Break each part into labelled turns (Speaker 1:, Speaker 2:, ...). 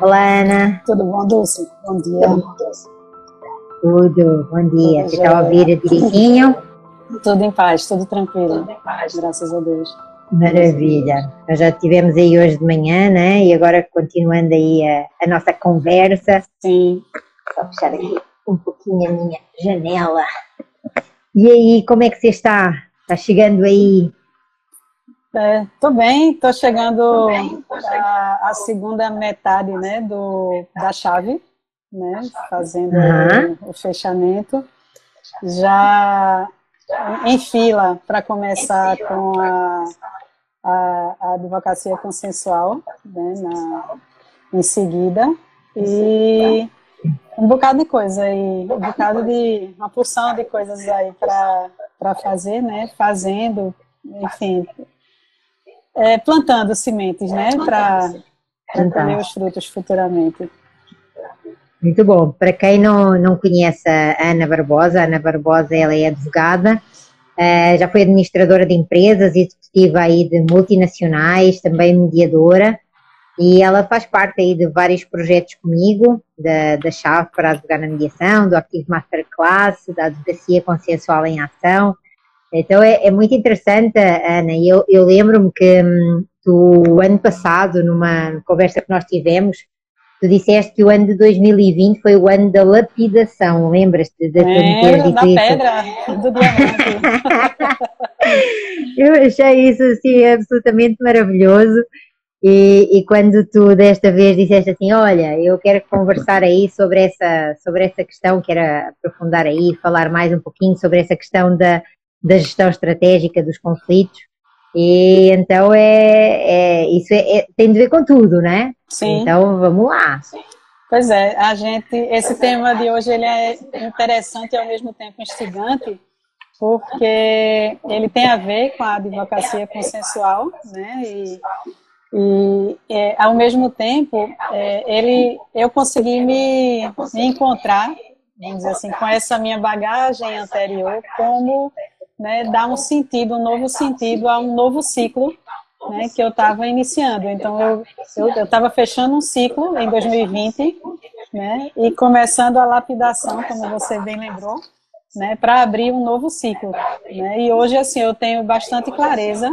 Speaker 1: Olá, Ana.
Speaker 2: Tudo bom, Dulce? Bom dia.
Speaker 1: Tudo, bom dia. Você está a ouvir direitinho?
Speaker 2: Tudo em paz, tudo tranquilo. Tudo em paz, graças a Deus.
Speaker 1: Maravilha. Nós já estivemos aí hoje de manhã, né? E agora continuando aí a, a nossa conversa.
Speaker 2: Sim.
Speaker 1: Vou fechar aqui um pouquinho a minha janela. E aí, como é que você está? Está chegando aí?
Speaker 2: Estou é, bem, estou chegando à segunda metade né, do, da chave, né, fazendo uhum. o, o fechamento. Já em fila para começar com a, a, a, advocacia consensual, né, na, em seguida. E um bocado de coisa aí, um bocado de uma porção de coisas aí para fazer, né? Fazendo, enfim, é, plantando sementes, né? Para colher os frutos futuramente.
Speaker 1: Muito bom. Para quem não, não conhece a Ana Barbosa, a Ana Barbosa ela é advogada, uh, já foi administradora de empresas, executiva aí de multinacionais, também mediadora. E ela faz parte aí de vários projetos comigo, da, da Chave para Advogar na Mediação, do Active Masterclass, da Advocacia Consensual em Ação. Então é, é muito interessante, Ana. Eu, eu lembro-me que hum, tu, ano passado, numa conversa que nós tivemos, tu disseste que o ano de 2020 foi o ano da lapidação, lembras-te
Speaker 2: de é, da pedra, do diamante.
Speaker 1: eu achei isso assim absolutamente maravilhoso e, e, quando tu desta vez disseste assim, olha, eu quero conversar aí sobre essa, sobre essa questão, quero aprofundar aí, falar mais um pouquinho sobre essa questão da, da gestão estratégica dos conflitos, e então é, é isso é, é, tem de ver com tudo, né?
Speaker 2: Sim.
Speaker 1: Então vamos lá.
Speaker 2: Pois é, a gente, esse tema de hoje ele é interessante e ao mesmo tempo instigante, porque ele tem a ver com a advocacia consensual, né? E e é, ao mesmo tempo, é, ele, eu consegui me, me encontrar, vamos dizer assim, com essa minha bagagem anterior, como né, dar um sentido, um novo sentido a um novo ciclo né, que eu estava iniciando. Então, eu estava fechando um ciclo em 2020 né, e começando a lapidação, como você bem lembrou, né, para abrir um novo ciclo. Né? E hoje, assim, eu tenho bastante clareza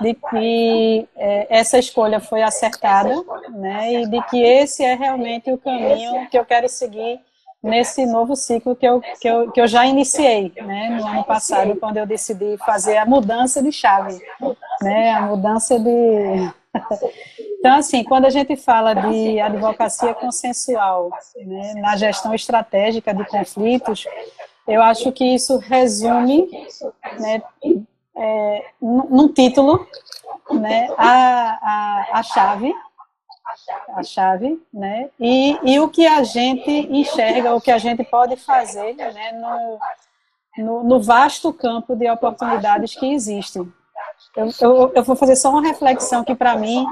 Speaker 2: de que é, essa escolha foi acertada, né, e de que esse é realmente o caminho que eu quero seguir nesse novo ciclo que eu, que eu, que eu já iniciei, né, no ano passado, quando eu decidi fazer a mudança de chave, né, a mudança de... Então, assim, quando a gente fala de advocacia consensual né, na gestão estratégica de conflitos, eu acho que isso resume, né, é, num título, né, a, a, a chave, a chave, né, e, e o que a gente enxerga, o que a gente pode fazer, né, no, no, no vasto campo de oportunidades que existem. Eu, eu, eu, vou fazer só uma reflexão que para mim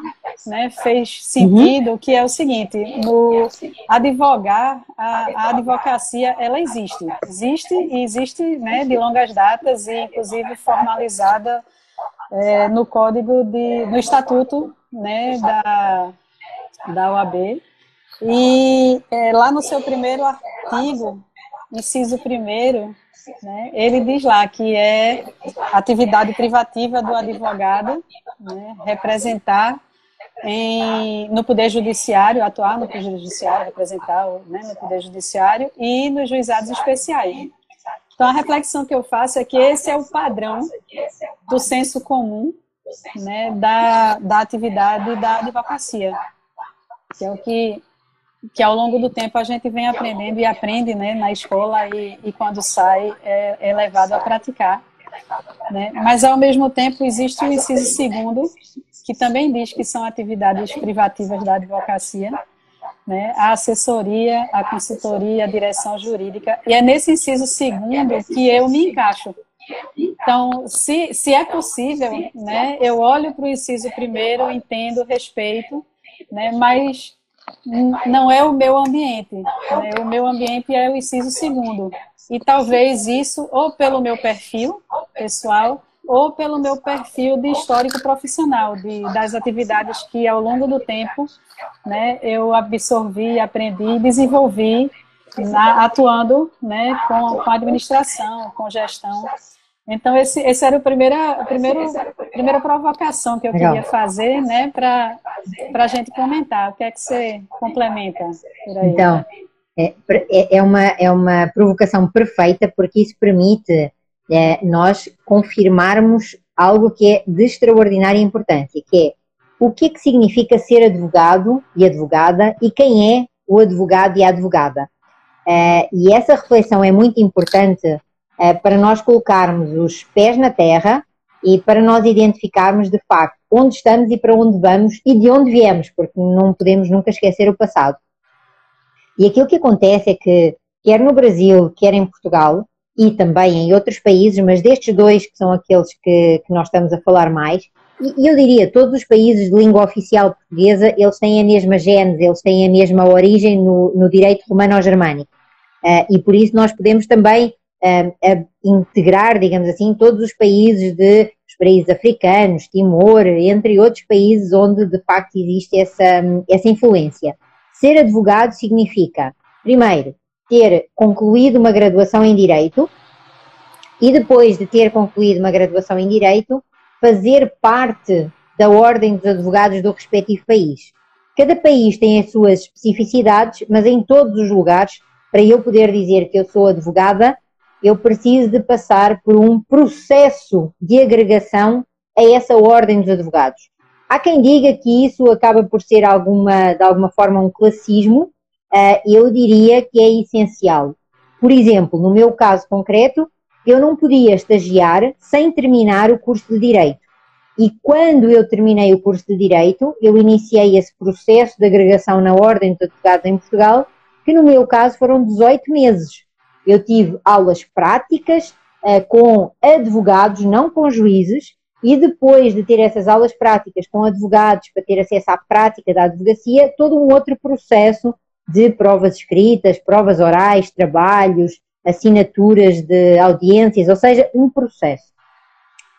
Speaker 2: né, fez sentido, que é o seguinte, no advogar, a, a, advocacia, ela existe. Existe e existe né, de longas datas e inclusive formalizada é, no código, de, no estatuto né, da, da OAB. E é, lá no seu primeiro artigo, inciso primeiro, né, ele diz lá que é atividade privativa do advogado né, representar em, no Poder Judiciário, atuar no Poder Judiciário, representar né, no Poder Judiciário e nos juizados especiais. Então, a reflexão que eu faço é que esse é o padrão do senso comum né, da, da atividade da advocacia, que é o que que ao longo do tempo a gente vem aprendendo e aprende né, na escola e, e quando sai é, é, levado a praticar. Né? Mas ao mesmo tempo existe o inciso segundo, que também diz que são atividades privativas da advocacia, né? a assessoria, a consultoria, a direção jurídica, e é nesse inciso segundo que eu me encaixo. Então, se, se é possível, né, eu olho para o inciso primeiro, entendo, respeito, né, mas não é o meu ambiente. Né? O meu ambiente é o inciso segundo. E talvez isso, ou pelo meu perfil pessoal, ou pelo meu perfil de histórico profissional, de, das atividades que ao longo do tempo né, eu absorvi, aprendi, desenvolvi na, atuando né, com, com administração, com gestão. Então, esse, esse era o primeiro, a primeiro, primeira provocação que eu Legal. queria fazer, né, para a gente comentar. O que é que você complementa por aí?
Speaker 1: Então, é, é, é, uma, é uma provocação perfeita, porque isso permite é, nós confirmarmos algo que é de extraordinária importância, que é o que é que significa ser advogado e advogada e quem é o advogado e a advogada. Uh, e essa reflexão é muito importante uh, para nós colocarmos os pés na terra e para nós identificarmos de facto onde estamos e para onde vamos e de onde viemos, porque não podemos nunca esquecer o passado. E aquilo que acontece é que, quer no Brasil, quer em Portugal, e também em outros países, mas destes dois que são aqueles que, que nós estamos a falar mais, e eu diria, todos os países de língua oficial portuguesa, eles têm a mesma gênese, eles têm a mesma origem no, no direito romano-germânico. Uh, e por isso nós podemos também uh, integrar, digamos assim, todos os países de os países africanos, Timor, entre outros países onde de facto existe essa, essa influência. Ser advogado significa, primeiro, ter concluído uma graduação em Direito e depois de ter concluído uma graduação em Direito, fazer parte da Ordem dos Advogados do respectivo país. Cada país tem as suas especificidades, mas em todos os lugares para eu poder dizer que eu sou advogada, eu preciso de passar por um processo de agregação a essa ordem dos advogados. Há quem diga que isso acaba por ser alguma, de alguma forma um classismo, uh, eu diria que é essencial. Por exemplo, no meu caso concreto, eu não podia estagiar sem terminar o curso de Direito. E quando eu terminei o curso de Direito, eu iniciei esse processo de agregação na Ordem dos Advogados em Portugal que no meu caso foram 18 meses. Eu tive aulas práticas uh, com advogados, não com juízes, e depois de ter essas aulas práticas com advogados, para ter acesso à prática da advocacia, todo um outro processo de provas escritas, provas orais, trabalhos, assinaturas de audiências, ou seja, um processo.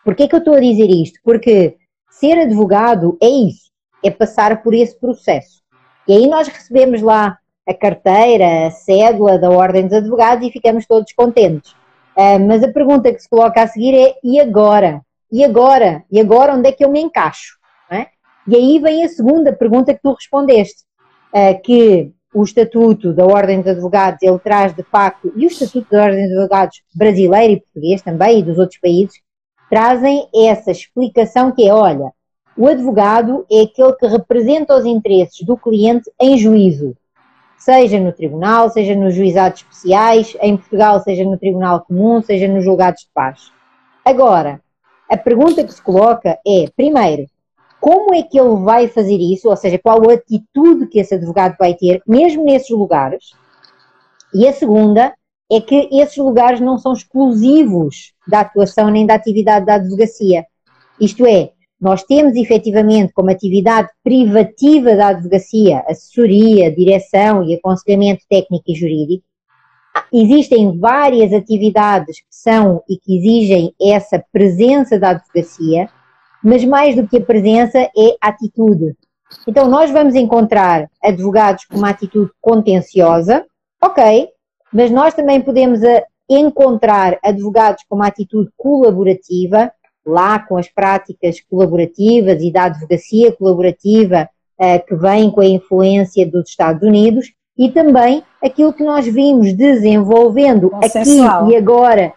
Speaker 1: Por que é que eu estou a dizer isto? Porque ser advogado é isso, é passar por esse processo. E aí nós recebemos lá a carteira, a cédula da Ordem dos Advogados e ficamos todos contentes. Uh, mas a pergunta que se coloca a seguir é: e agora? E agora? E agora onde é que eu me encaixo? É? E aí vem a segunda pergunta que tu respondeste, uh, que o Estatuto da Ordem dos Advogados, ele traz de facto, e o Estatuto da Ordem dos Advogados brasileiro e português também, e dos outros países, trazem essa explicação que é, olha, o advogado é aquele que representa os interesses do cliente em juízo, seja no tribunal, seja nos juizados especiais, em Portugal, seja no tribunal comum, seja nos julgados de paz. Agora, a pergunta que se coloca é, primeiro, como é que ele vai fazer isso, ou seja, qual a atitude que esse advogado vai ter, mesmo nesses lugares? E a segunda é que esses lugares não são exclusivos da atuação nem da atividade da advocacia. Isto é, nós temos efetivamente como atividade privativa da advocacia, assessoria, direção e aconselhamento técnico e jurídico. Existem várias atividades que são e que exigem essa presença da advocacia, mas mais do que a presença é a atitude. Então, nós vamos encontrar advogados com uma atitude contenciosa, ok, mas nós também podemos eh, encontrar advogados com uma atitude colaborativa, lá com as práticas colaborativas e da advocacia colaborativa uh, que vem com a influência dos Estados Unidos e também aquilo que nós vimos desenvolvendo aqui e agora,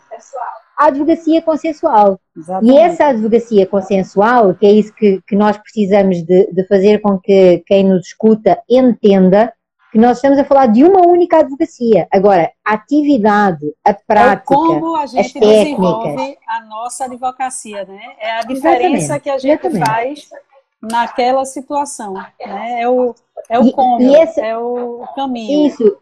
Speaker 1: a advocacia consensual. Exatamente. E essa advocacia consensual, que é isso que, que nós precisamos de, de fazer com que quem nos escuta entenda, que nós estamos a falar de uma única advocacia. Agora, a atividade, a prática, é como a gente desenvolve
Speaker 2: a nossa advocacia, né? É a diferença Exatamente. que a gente Exatamente. faz naquela situação, né? É o, é o e, como, e essa, é o caminho.
Speaker 1: Isso.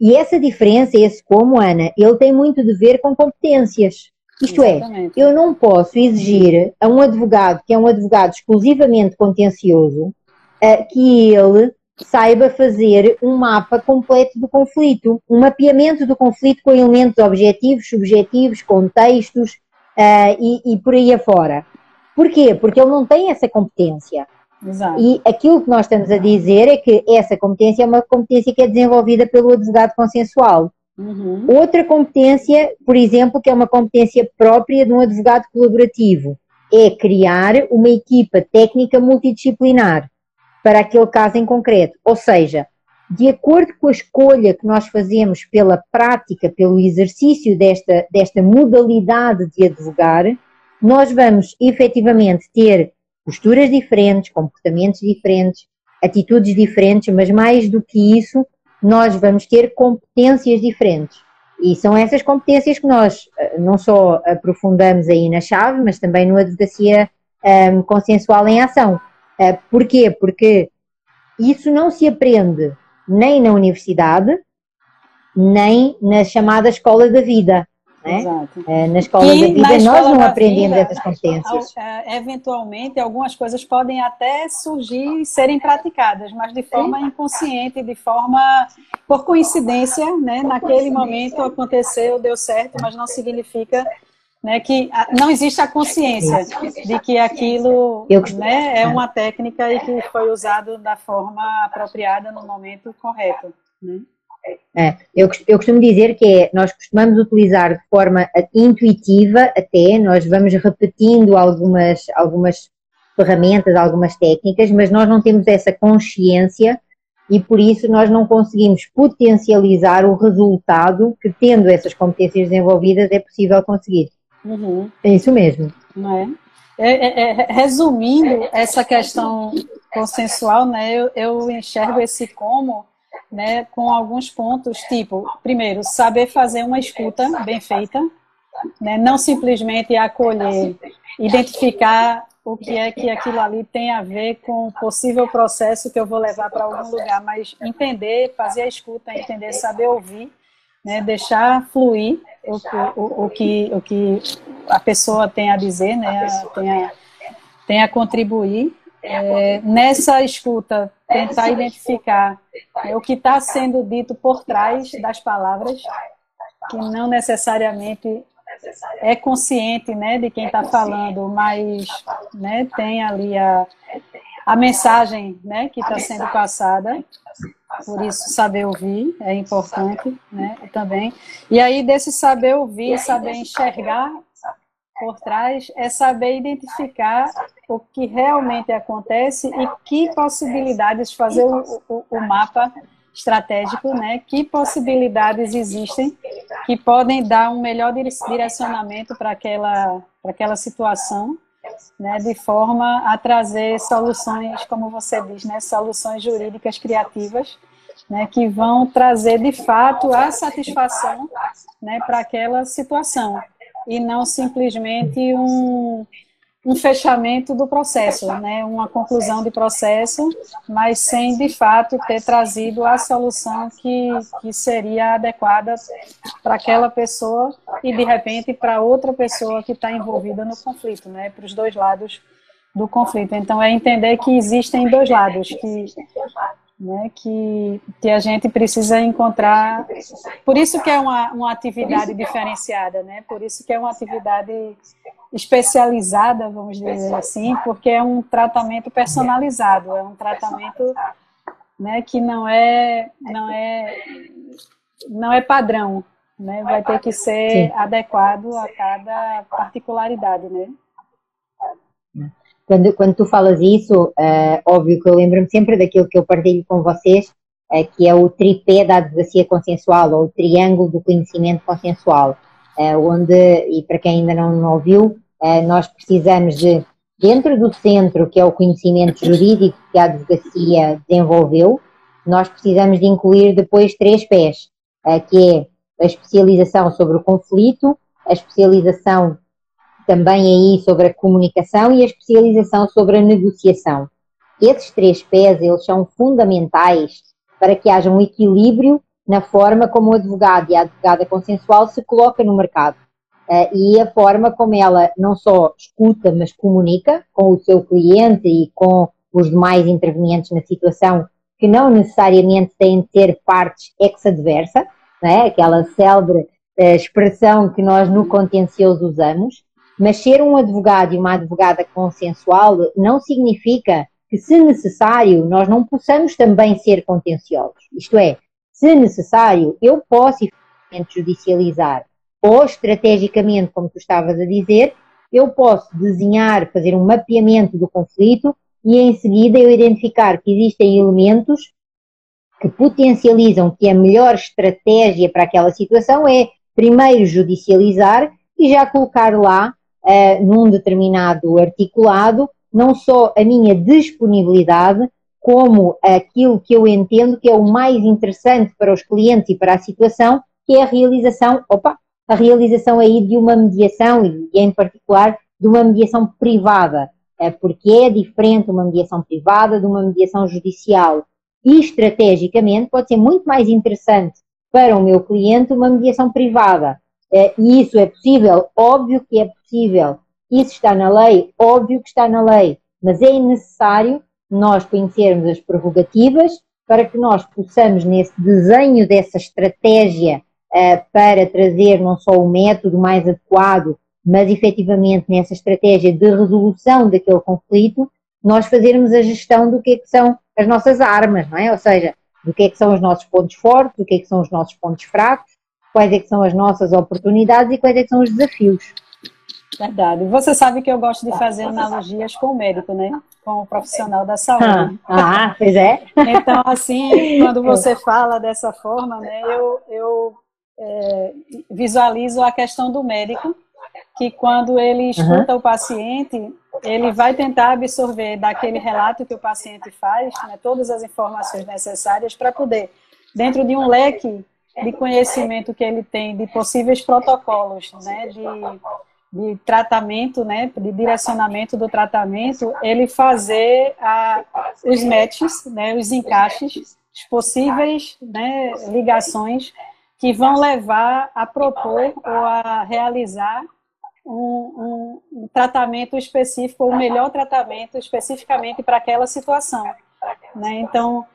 Speaker 1: E essa diferença, esse como, Ana, ele tem muito de ver com competências. Isto é, Exatamente. é, eu não posso exigir a um advogado que é um advogado exclusivamente contencioso uh, que ele saiba fazer um mapa completo do conflito, um mapeamento do conflito com elementos objetivos, subjetivos, contextos, uh, e, e por aí afora. Porquê? Porque ele não tem essa competência. Exato. E aquilo que nós estamos a dizer é que essa competência é uma competência que é desenvolvida pelo advogado consensual. Uhum. Outra competência, por exemplo, que é uma competência própria de um advogado colaborativo, é criar uma equipa técnica multidisciplinar para aquele caso em concreto. Ou seja, de acordo com a escolha que nós fazemos pela prática, pelo exercício desta, desta modalidade de advogar, nós vamos efetivamente ter posturas diferentes, comportamentos diferentes, atitudes diferentes, mas mais do que isso, nós vamos ter competências diferentes. E são essas competências que nós eh, não só aprofundamos aí na chave, mas também no advocacia um, ehm, consensual em ação. Uh, porquê? Porque isso não se aprende nem na universidade, nem na chamada escola da vida. Né? Exato. É, na escola e da vida nós não aprendemos vida, essas competências.
Speaker 2: É, eventualmente, algumas coisas podem até surgir e serem praticadas, mas de forma Sim. inconsciente, de forma por coincidência, né? naquele momento aconteceu, deu certo, mas não significa né, que não existe a consciência de que aquilo né, é uma técnica e que foi usado da forma apropriada no momento correto. Né?
Speaker 1: É, eu, eu costumo dizer que é, nós costumamos utilizar de forma intuitiva até, nós vamos repetindo algumas, algumas ferramentas, algumas técnicas, mas nós não temos essa consciência e por isso nós não conseguimos potencializar o resultado que, tendo essas competências desenvolvidas, é possível conseguir. Uhum. É isso mesmo.
Speaker 2: Não é? É, é, é, resumindo essa questão consensual, né, eu, eu enxergo esse como né, com alguns pontos, tipo, primeiro, saber fazer uma escuta bem feita, né, não simplesmente acolher, identificar o que é que aquilo ali tem a ver com o possível processo que eu vou levar para algum lugar, mas entender, fazer a escuta, entender, saber ouvir, né, deixar fluir o, o, o, que, o que a pessoa tem a dizer, né, tem, a, tem a contribuir. É, nessa escuta, tentar identificar é, o que está sendo dito por trás das palavras, que não necessariamente é consciente né, de quem está falando, mas né, tem ali a, a mensagem né, que está sendo passada. Por isso, saber ouvir é importante né, também. E aí, desse saber ouvir, saber enxergar por trás, é saber identificar o que realmente acontece e que possibilidades, fazer o, o, o mapa estratégico, né? Que possibilidades existem que podem dar um melhor direcionamento para aquela, para aquela situação, né? De forma a trazer soluções, como você diz, né? Soluções jurídicas criativas, né? Que vão trazer de fato a satisfação, né? Para aquela situação e não simplesmente um um fechamento do processo, né? uma conclusão de processo, mas sem de fato ter trazido a solução que, que seria adequada para aquela pessoa e de repente para outra pessoa que está envolvida no conflito, né? para os dois lados do conflito. Então é entender que existem dois lados, que né, que, que a gente precisa encontrar. Por isso que é uma, uma atividade diferenciada, né? Por isso que é uma atividade especializada, vamos dizer assim, porque é um tratamento personalizado, é um tratamento né, que não é, não é, não é padrão, né? Vai ter que ser Sim. adequado a cada particularidade, né?
Speaker 1: Quando, quando tu falas isso, é óbvio que eu lembro-me sempre daquilo que eu partilho com vocês, é, que é o tripé da advocacia consensual, ou o triângulo do conhecimento consensual, é, onde, e para quem ainda não, não ouviu, é, nós precisamos de, dentro do centro, que é o conhecimento jurídico que a advocacia desenvolveu, nós precisamos de incluir depois três pés, é, que é a especialização sobre o conflito, a especialização também aí sobre a comunicação e a especialização sobre a negociação. Esses três pés, eles são fundamentais para que haja um equilíbrio na forma como o advogado e a advogada consensual se coloca no mercado. Uh, e a forma como ela não só escuta, mas comunica com o seu cliente e com os demais intervenientes na situação, que não necessariamente têm de ser partes ex-adversa, é? aquela célebre uh, expressão que nós no contencioso usamos, Mas ser um advogado e uma advogada consensual não significa que, se necessário, nós não possamos também ser contenciosos. Isto é, se necessário, eu posso judicializar. Ou estrategicamente, como tu estavas a dizer, eu posso desenhar, fazer um mapeamento do conflito e em seguida eu identificar que existem elementos que potencializam que a melhor estratégia para aquela situação é primeiro judicializar e já colocar lá, uh, num determinado articulado, não só a minha disponibilidade, como aquilo que eu entendo que é o mais interessante para os clientes e para a situação, que é a realização, opa, a realização aí de uma mediação e em particular de uma mediação privada, eh, porque é diferente uma mediação privada de uma mediação judicial. E estrategicamente pode ser muito mais interessante para o meu cliente uma mediação privada. Eh, e isso é possível? Óbvio que é possível. Isso está na lei? Óbvio que está na lei. Mas é necessário nós conhecermos as prerrogativas para que nós possamos, nesse desenho dessa estratégia uh, para trazer não só o método mais adequado, mas efetivamente nessa estratégia de resolução daquele conflito, nós fazermos a gestão do que, é que são as nossas armas, não é? Ou seja, do que é que são os nossos pontos fortes, do que é que são os nossos pontos fracos, quais é que são as nossas oportunidades e quais é que são os desafios.
Speaker 2: Verdade. Você sabe que eu gosto de fazer analogias com o médico, né? Com o profissional da saúde.
Speaker 1: Ah, ah pois é.
Speaker 2: Então, assim, quando você fala dessa forma, né, eu, eu é, visualizo a questão do médico, que quando ele escuta uhum. o paciente, ele vai tentar absorver daquele relato que o paciente faz, né, todas as informações necessárias para poder, dentro de um leque de conhecimento que ele tem de possíveis protocolos, né, de, de tratamento, né, de direcionamento do tratamento, ele fazer a, os matches, né, os encaixes, as possíveis né, ligações que vão levar a propor ou a realizar um, um, tratamento específico, o melhor tratamento especificamente para aquela situação. Né? Então,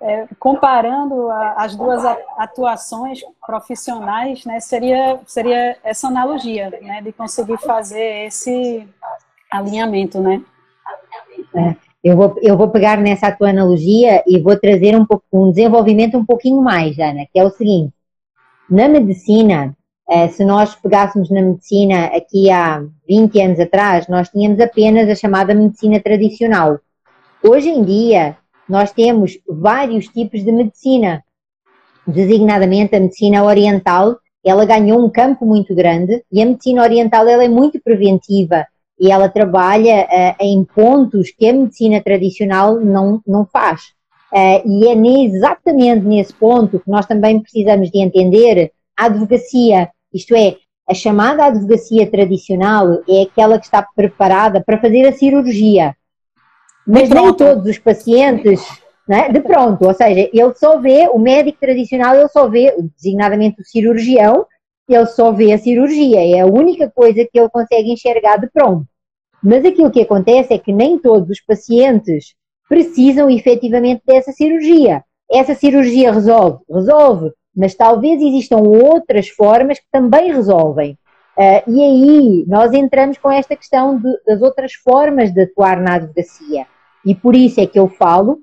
Speaker 2: é, comparando a, as duas atuações profissionais, né, seria, seria essa analogia, né, de conseguir fazer esse alinhamento, né?
Speaker 1: É, eu, vou, eu vou pegar nessa tua analogia e vou trazer um, um desenvolvimento um pouquinho mais, Ana, que é o seguinte, na medicina, eh, se nós pegássemos na medicina aqui há 20 anos atrás, nós tínhamos apenas a chamada medicina tradicional. Hoje em dia, nós temos vários tipos de medicina, designadamente a medicina oriental, ela ganhou um campo muito grande e a medicina oriental ela é muito preventiva e ela trabalha uh, em pontos que a medicina tradicional não, não faz. Uh, e é exatamente nesse ponto que nós também precisamos de entender a advocacia, isto é, a chamada advocacia tradicional é aquela que está preparada para fazer a cirurgia. Mas nem todos os pacientes, é? de pronto, ou seja, ele só vê, o médico tradicional, ele só vê, designadamente o cirurgião, ele só vê a cirurgia, é a única coisa que ele consegue enxergar de pronto. Mas aquilo que acontece é que nem todos os pacientes precisam efetivamente dessa cirurgia. Essa cirurgia resolve? Resolve, mas talvez existam outras formas que também resolvem. Uh, e aí nós entramos com esta questão de, das outras formas de atuar na advocacia. E por isso é que eu falo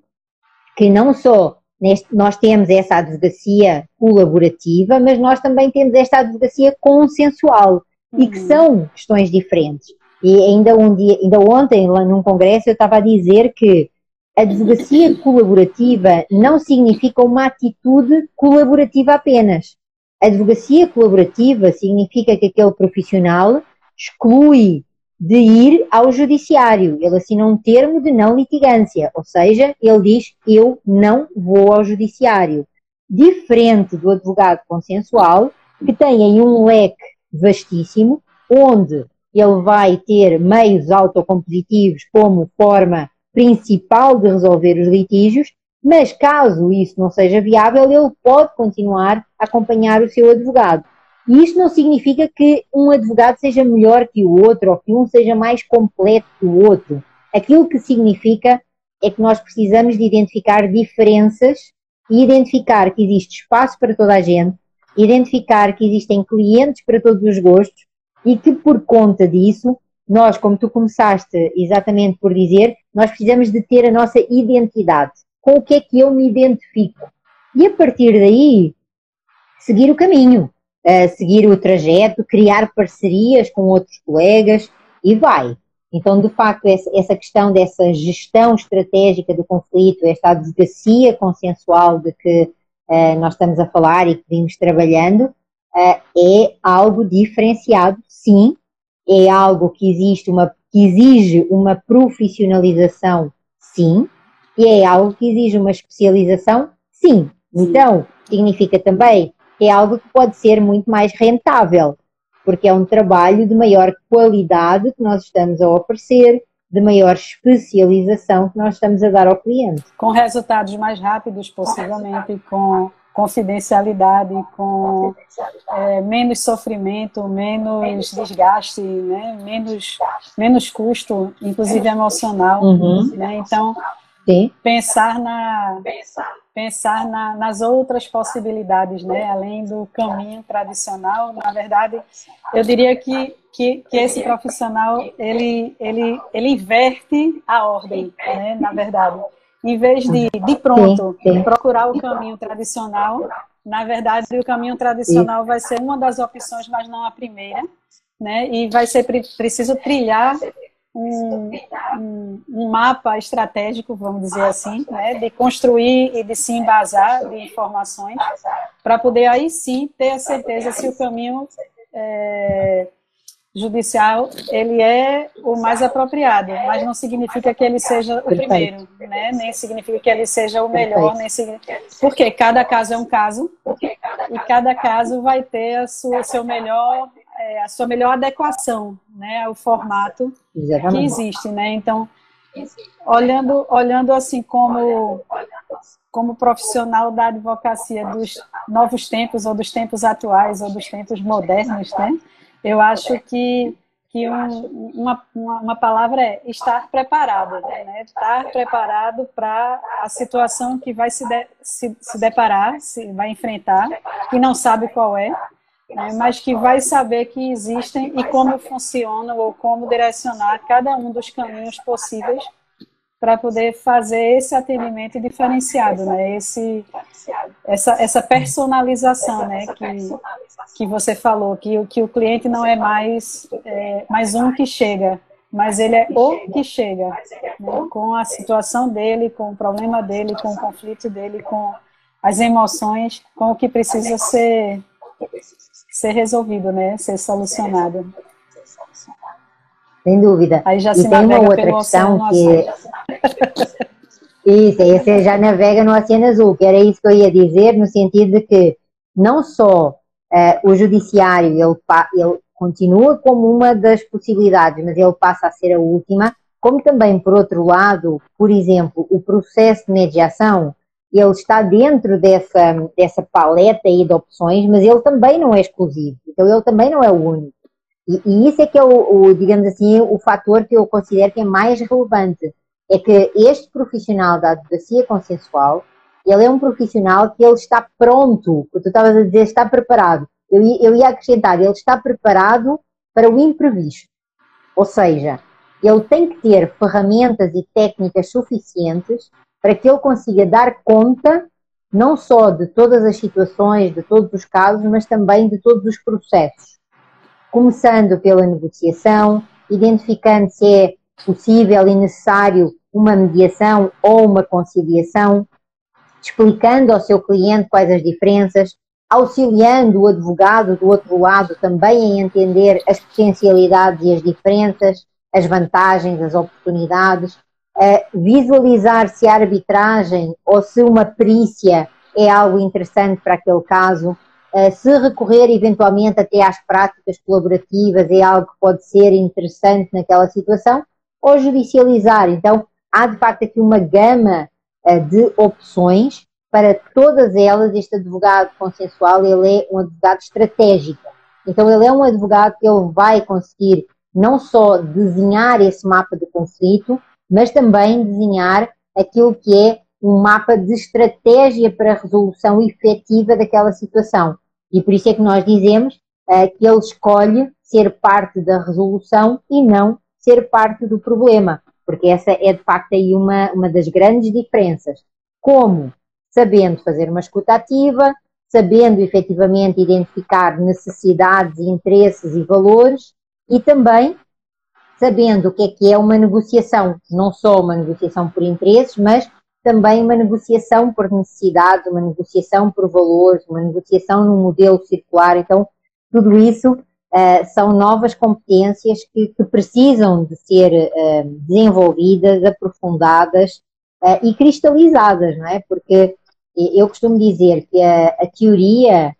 Speaker 1: que não só neste, nós temos essa advocacia colaborativa, mas nós também temos esta advocacia consensual uhum. e que uhum. são questões diferentes. E ainda, um dia, ainda ontem, lá num congresso, eu estava a dizer que advocacia colaborativa não significa uma atitude colaborativa apenas. Advocacia colaborativa significa que aquele profissional exclui de ir ao judiciário. Ele assina um termo de não litigância, ou seja, ele diz: Eu não vou ao judiciário. Diferente do advogado consensual, que tem aí um leque vastíssimo, onde ele vai ter meios autocompositivos como forma principal de resolver os litígios, mas caso isso não seja viável, ele pode continuar a acompanhar o seu advogado. E isto não significa que um advogado seja melhor que o outro ou que um seja mais completo que o outro. Aquilo que significa é que nós precisamos de identificar diferenças e identificar que existe espaço para toda a gente, identificar que existem clientes para todos os gostos e que por conta disso, nós, como tu começaste exatamente por dizer, nós precisamos de ter a nossa identidade. Com o que é que eu me identifico? E a partir daí, seguir o caminho, seguir o trajeto, criar parcerias com outros colegas e vai. Então, de facto, essa questão dessa gestão estratégica do conflito, esta advocacia consensual de que uh, nós estamos a falar e que vimos trabalhando, uh, é algo diferenciado, sim, é algo que existe uma que exige uma profissionalização, sim, e é algo que exige uma especialização, sim. Então, significa também que é algo que pode ser muito mais rentável porque é um trabalho de maior qualidade que nós estamos a oferecer, de maior especialização que nós estamos a dar ao cliente.
Speaker 2: Com resultados mais rápidos, possivelmente, com confidencialidade, com é, menos sofrimento, menos desgaste, né? menos, menos custo, inclusive emocional. Uhum. Né? Então, Sim. pensar na pensar na, nas outras possibilidades, né? além do caminho tradicional. Na verdade, eu diria que, que, que esse profissional ele, ele, ele inverte a ordem, né? na verdade. Em vez de, de pronto, procurar o caminho tradicional, na verdade, o caminho tradicional vai ser uma das opções, mas não a primeira. Né? E vai ser preciso trilhar um, um, um, mapa estratégico, vamos dizer assim, né, de construir e de se embasar de informações, para poder aí sim ter a certeza se o caminho é, judicial ele é o mais apropriado, mas não significa que ele seja o primeiro, né? nem significa que ele seja o melhor, nem significa... porque cada caso é um caso e cada caso. vai ter o seu melhor é, a sua melhor adequação né, ao formato Exatamente. que existe. Né? Então, olhando, olhando assim como, como profissional da advocacia dos novos tempos, ou dos tempos atuais, ou dos tempos modernos, né? eu acho que, que um, uma, uma, palavra é estar preparado, né? estar preparado para a situação que vai se, de, se, se deparar, se vai enfrentar, e não sabe qual é, né, mas que vai saber que existem e como funcionam ou como direcionar cada um dos caminhos possíveis para poder fazer esse atendimento diferenciado, né? Esse, essa, essa personalização, né? Que, que você falou, que, que o cliente não é mais, é, mais um que chega, mas ele é o que chega, né? com a situação dele, com o problema dele, com o conflito dele, com as emoções, com o que precisa ser ser resolvido, né? Ser solucionado.
Speaker 1: Sem dúvida.
Speaker 2: Aí já e se tem uma outra questão que
Speaker 1: isso, você já navega no Oceano Azul, que era isso que eu ia dizer, no sentido de que não só uh, o judiciário ele, ele continua como uma das possibilidades, mas ele passa a ser a última, como também, por outro lado, por exemplo, o processo de mediação, ele está dentro dessa, dessa paleta aí de opções, mas ele também não é exclusivo, então ele também não é o único. E, e isso é que é o, o, digamos assim, o fator que eu considero que é mais relevante, é que este profissional da advocacia consensual, ele é um profissional que ele está pronto, tu estavas a dizer, está preparado. Eu, eu ia acrescentar, ele está preparado para o imprevisto. Ou seja, ele tem que ter ferramentas e técnicas suficientes para que ele consiga dar conta não só de todas as situações, de todos os casos, mas também de todos os processos. Começando pela negociação, identificando se é possível e necessário uma mediação ou uma conciliação, explicando ao seu cliente quais as diferenças, auxiliando o advogado do outro lado também a entender as potencialidades e as diferenças, as vantagens, as oportunidades, visualizar se a arbitragem ou se uma perícia é algo interessante para aquele caso, se recorrer eventualmente até às práticas colaborativas é algo que pode ser interessante naquela situação, ou judicializar. Então, há de facto aqui uma gama de opções para todas elas. Este advogado consensual, ele é um advogado estratégico. Então, ele é um advogado que ele vai conseguir não só desenhar esse mapa de conflito, mas também desenhar aquilo que é um mapa de estratégia para a resolução efetiva daquela situação. E por isso é que nós dizemos que ele escolhe ser parte da resolução e não ser parte do problema, porque essa é de facto aí uma, uma das grandes diferenças. Como sabendo fazer uma escuta ativa, sabendo efetivamente identificar necessidades, interesses e valores e também sabendo o que é que é uma negociação, não só uma negociação por interesses, mas também uma negociação por necessidades, uma negociação por valores, uma negociação num modelo circular. Então, tudo isso uh, são novas competências que, que precisam de ser uh, desenvolvidas, aprofundadas uh, e cristalizadas, não é? Porque eu costumo dizer que a, a teoria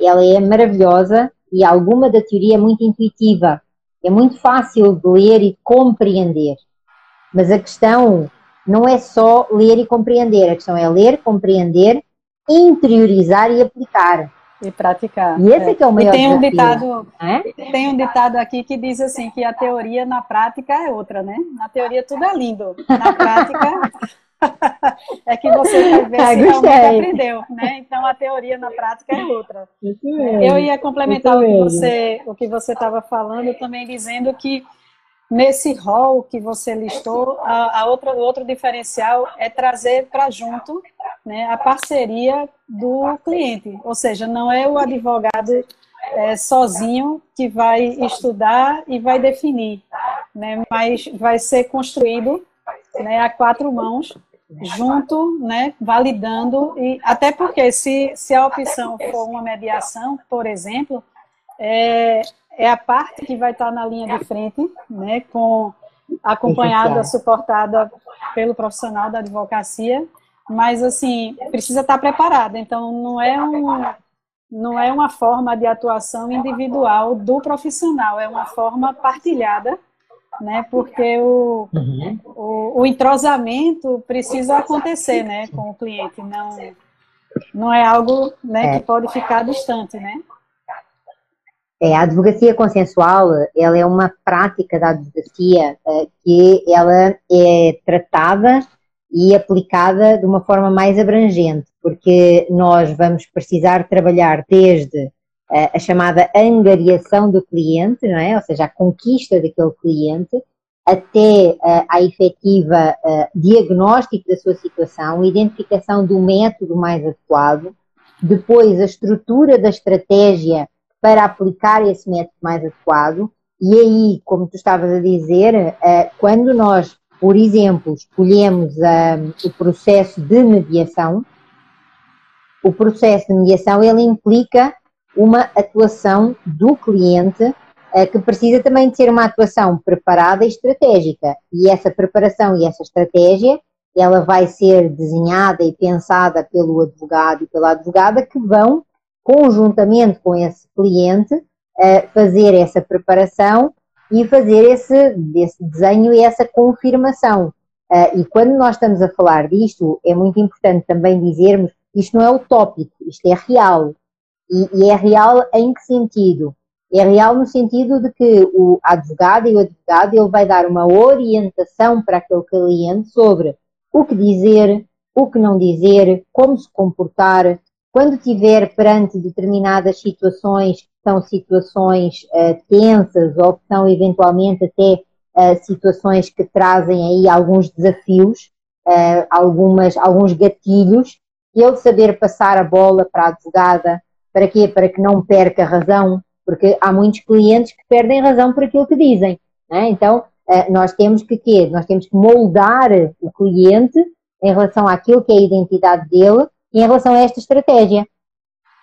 Speaker 1: ela é maravilhosa e alguma da teoria é muito intuitiva, é muito fácil de ler e compreender. Mas a questão não é só ler e compreender, a questão é ler, compreender, interiorizar e aplicar.
Speaker 2: E praticar.
Speaker 1: E esse é, que é o maior
Speaker 2: e tem um ditado, é? Tem um ditado aqui que diz assim, que a teoria na prática é outra, né? Na teoria tudo é lindo, na prática é que você vai ver ah, se gostei. realmente aprendeu, né? Então a teoria na prática é outra. Eu ia complementar o que você o que você estava falando também dizendo que nesse rol que você listou, a, a outra, o outro diferencial é trazer para junto né, a parceria do cliente. Ou seja, não é o advogado é, sozinho que vai estudar e vai definir, né, mas vai ser construído né, a quatro mãos, junto, né, validando, e até porque se, se a opção for uma mediação, por exemplo, é, é a parte que vai estar na linha de frente, né, com acompanhada, suportada pelo profissional da advocacia, mas assim precisa estar preparada. Então não é um não é uma forma de atuação individual do profissional, é uma forma partilhada, né? Porque o, uhum. o, o, entrosamento precisa acontecer, né, com o cliente, não não é algo, né, é. que pode ficar distante, né?
Speaker 1: É, a advocacia consensual, ela é uma prática da advocacia é, que ela é tratada e aplicada de uma forma mais abrangente, porque nós vamos precisar trabalhar desde a chamada angariação do cliente, não é? ou seja, a conquista daquele cliente, até a efetiva diagnóstico da sua situação, identificação do método mais adequado, depois a estrutura da estratégia para aplicar esse método mais adequado. E aí, como tu estavas a dizer, eh, quando nós, por exemplo, escolhemos eh, o processo de mediação, o processo de mediação ele implica uma atuação do cliente eh, que precisa também de ser uma atuação preparada e estratégica. E essa preparação e essa estratégia, ela vai ser desenhada e pensada pelo advogado e pela advogada que vão conjuntamente com esse cliente, fazer essa preparação e fazer esse, esse desenho e essa confirmação. e quando nós estamos a falar disto, é muito importante também dizermos isto não é utópico, isto é real. E, e é real em que sentido? É real no sentido de que o advogado e o advogado ele vai dar uma orientação para aquele cliente sobre o que dizer, o que não dizer, como se comportar, quando tiver perante determinadas situações que são situações uh, tensas ou que são eventualmente até uh, situações que trazem aí alguns desafios, uh, algumas, alguns gatilhos, ele saber passar a bola para a advogada, para quê? Para que não perca razão, porque há muitos clientes que perdem razão por aquilo que dizem. Né? Então, nós temos que quê? Nós temos que moldar o cliente em relação àquilo que é a identidade dele em relação a esta estratégia,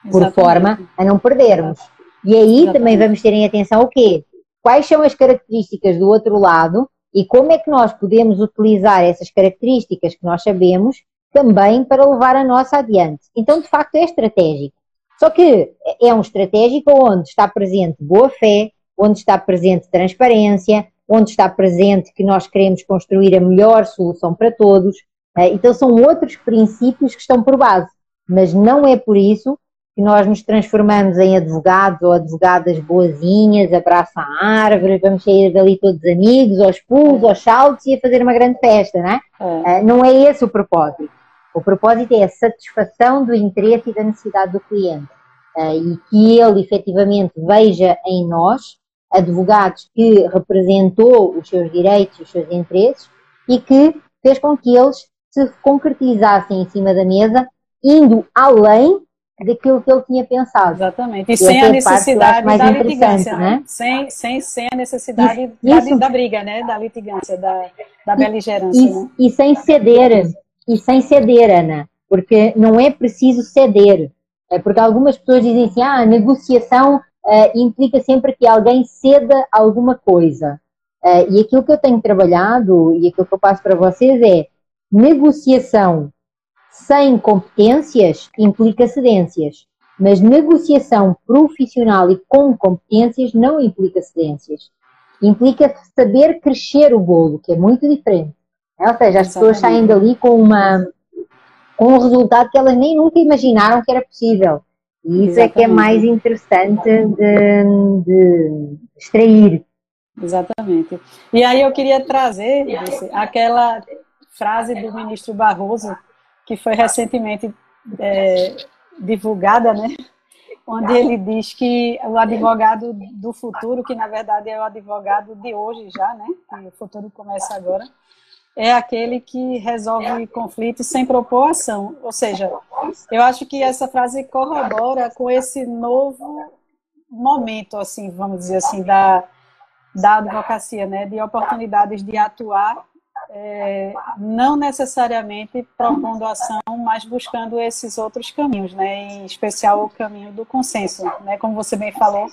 Speaker 1: por Exatamente. forma a não perdermos. E aí Exatamente. também vamos ter em atenção o quê? Quais são as características do outro lado e como é que nós podemos utilizar essas características que nós sabemos também para levar a nossa adiante. Então, de facto, é estratégico. Só que é um estratégico onde está presente boa fé, onde está presente transparência, onde está presente que nós queremos construir a melhor solução para todos, é, então são outros princípios que estão por base, mas não é por isso que nós nos transformamos em advogados ou advogadas boazinhas, abraça a árvore, vamos sair dali todos amigos, aos pulos, aos saltos e a fazer uma grande festa, não é? é? Não é esse o propósito. O propósito é a satisfação do interesse e da necessidade do cliente. uh, e que ele efetivamente veja em nós advogados que representou os seus direitos, os seus interesses e que fez com que eles se concretizassem em cima da mesa, indo além daquilo que ele tinha pensado.
Speaker 2: Exatamente. E, e sem a necessidade da litigância, né? né? Sem, sem, sem a necessidade isso, da, da, briga, né? Da litigância, da, da beligerância.
Speaker 1: E,
Speaker 2: né?
Speaker 1: e sem ceder, e sem ceder, Ana, porque não é preciso ceder. É porque algumas pessoas dizem assim, ah, a negociação uh, implica sempre que alguém ceda alguma coisa. Uh, e aquilo que eu tenho trabalhado e aquilo que eu passo para vocês é negociação sem competências implica cedências, mas negociação profissional e com competências não implica cedências. Implica saber crescer o bolo, que é muito diferente. Ou seja, as pessoas saem dali com uma com um resultado que elas nem nunca imaginaram que era possível. E isso Exatamente. é que é mais interessante de, de extrair.
Speaker 2: Exatamente. E aí eu queria trazer aquela frase do ministro Barroso, que foi recentemente é, divulgada, né? onde ele diz que o advogado do futuro, que na verdade é o advogado de hoje já, né? Que o futuro começa agora, é aquele que resolve conflitos sem propor ação. Ou seja, eu acho que essa frase corrobora com esse novo momento, assim, vamos dizer assim, da, da advocacia, né? De oportunidades de atuar é, não necessariamente propondo ação, mas buscando esses outros caminhos, né, em especial o caminho do consenso, né, como você bem falou,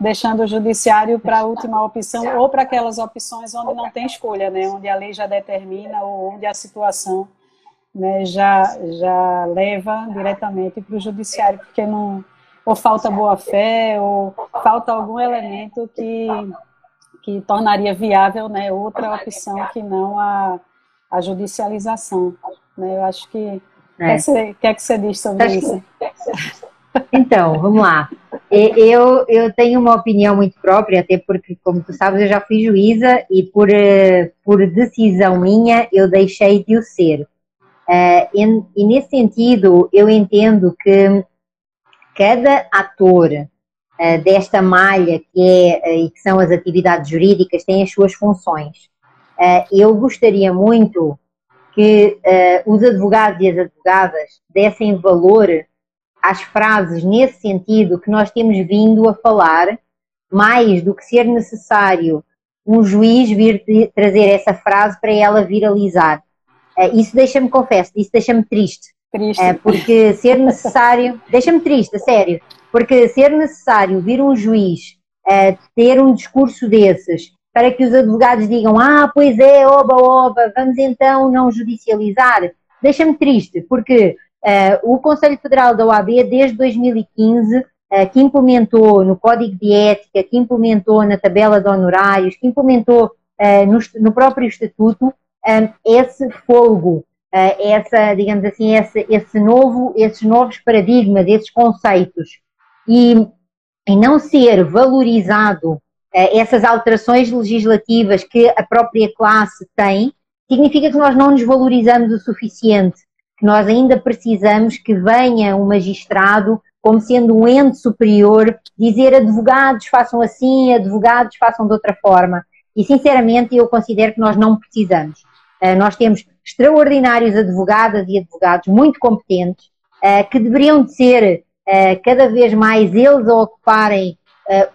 Speaker 2: deixando o judiciário para a última opção ou para aquelas opções onde não tem escolha, né, onde a lei já determina ou onde a situação né, já, já leva diretamente para o judiciário, porque não ou falta boa fé ou falta algum elemento que que tornaria viável né, outra opção que não a, a judicialização. Né? Eu acho que. É. O que, que é que você diz sobre acho isso? Que...
Speaker 1: Então, vamos lá. Eu, eu tenho uma opinião muito própria, até porque, como tu sabes, eu já fui juíza e por, eh, por decisão minha eu deixei de o ser. Eh, e, e nesse sentido, eu entendo que cada ator eh, desta malha que é e que são as atividades jurídicas tem as suas funções. eu gostaria muito que os advogados e as advogadas dessem valor às frases nesse sentido que nós temos vindo a falar, mais do que ser necessário um juiz vir trazer essa frase para ela viralizar. Uh, isso deixa-me, confesso, isso deixa-me triste. Triste. Uh, porque ser necessário, deixa-me triste, a sério, porque ser necessário vir um juiz uh, ter um discurso desses para que os advogados digam, ah, pois é, oba, oba, vamos então não judicializar, deixa-me triste, porque o Conselho Federal da OAB, desde 2015, uh, eh, que implementou no Código de Ética, que implementou na tabela de honorários, que implementou uh, no, próprio Estatuto, esse folgo, essa, digamos assim, esse, esse novo, esses novos paradigmas, esses conceitos. E, e não ser valorizado essas alterações legislativas que a própria classe tem, significa que nós não nos valorizamos o suficiente nós ainda precisamos que venha um magistrado como sendo um ente superior, dizer advogados façam assim, advogados façam de outra forma. E sinceramente eu considero que nós não precisamos. Uh, nós temos extraordinários advogadas e advogados muito competentes uh, que deveriam de ser uh, cada vez mais eles a ocuparem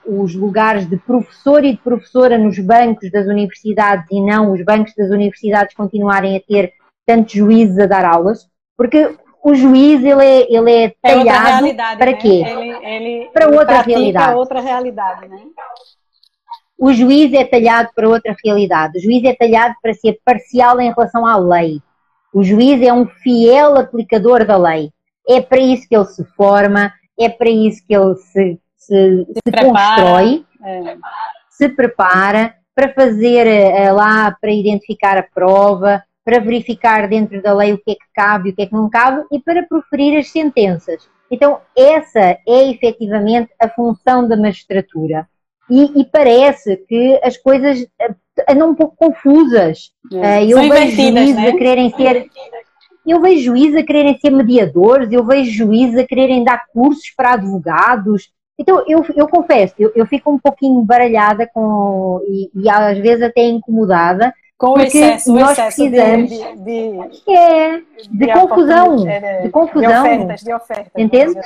Speaker 1: os lugares de professor e de professora nos bancos das universidades e não os bancos das universidades continuarem a ter tantos juízes a dar aulas. Porque o juiz ele é, ele é talhado é para né? quê?
Speaker 2: Ele, ele,
Speaker 1: para ele outra realidade.
Speaker 2: outra realidade, né?
Speaker 1: O juiz é talhado para outra realidade. O juiz é talhado para ser parcial em relação à lei. O juiz é um fiel aplicador da lei. É para isso que ele se forma, é para isso que ele se, se, se, se constrói, é. se prepara para fazer eh, lá, para identificar a prova, para verificar dentro da lei o que é que cabe e o que é que não cabe e para proferir as sentenças. Então, essa é efetivamente a função da magistratura. E, e parece que as coisas eh, andam um pouco confusas. É. Eu vejo juízes né? a quererem ser. eu vejo juízes a quererem ser mediadores, eu vejo juízes a quererem dar cursos para advogados. Então, eu, eu confesso, eu, eu fico um pouquinho baralhada com, e, e às vezes até incomodada,
Speaker 2: com o excesso, nós excesso precisamos de, de,
Speaker 1: de, é, de, confusão, é, de confusão, de ofertas,
Speaker 2: de ofertas,
Speaker 1: entende?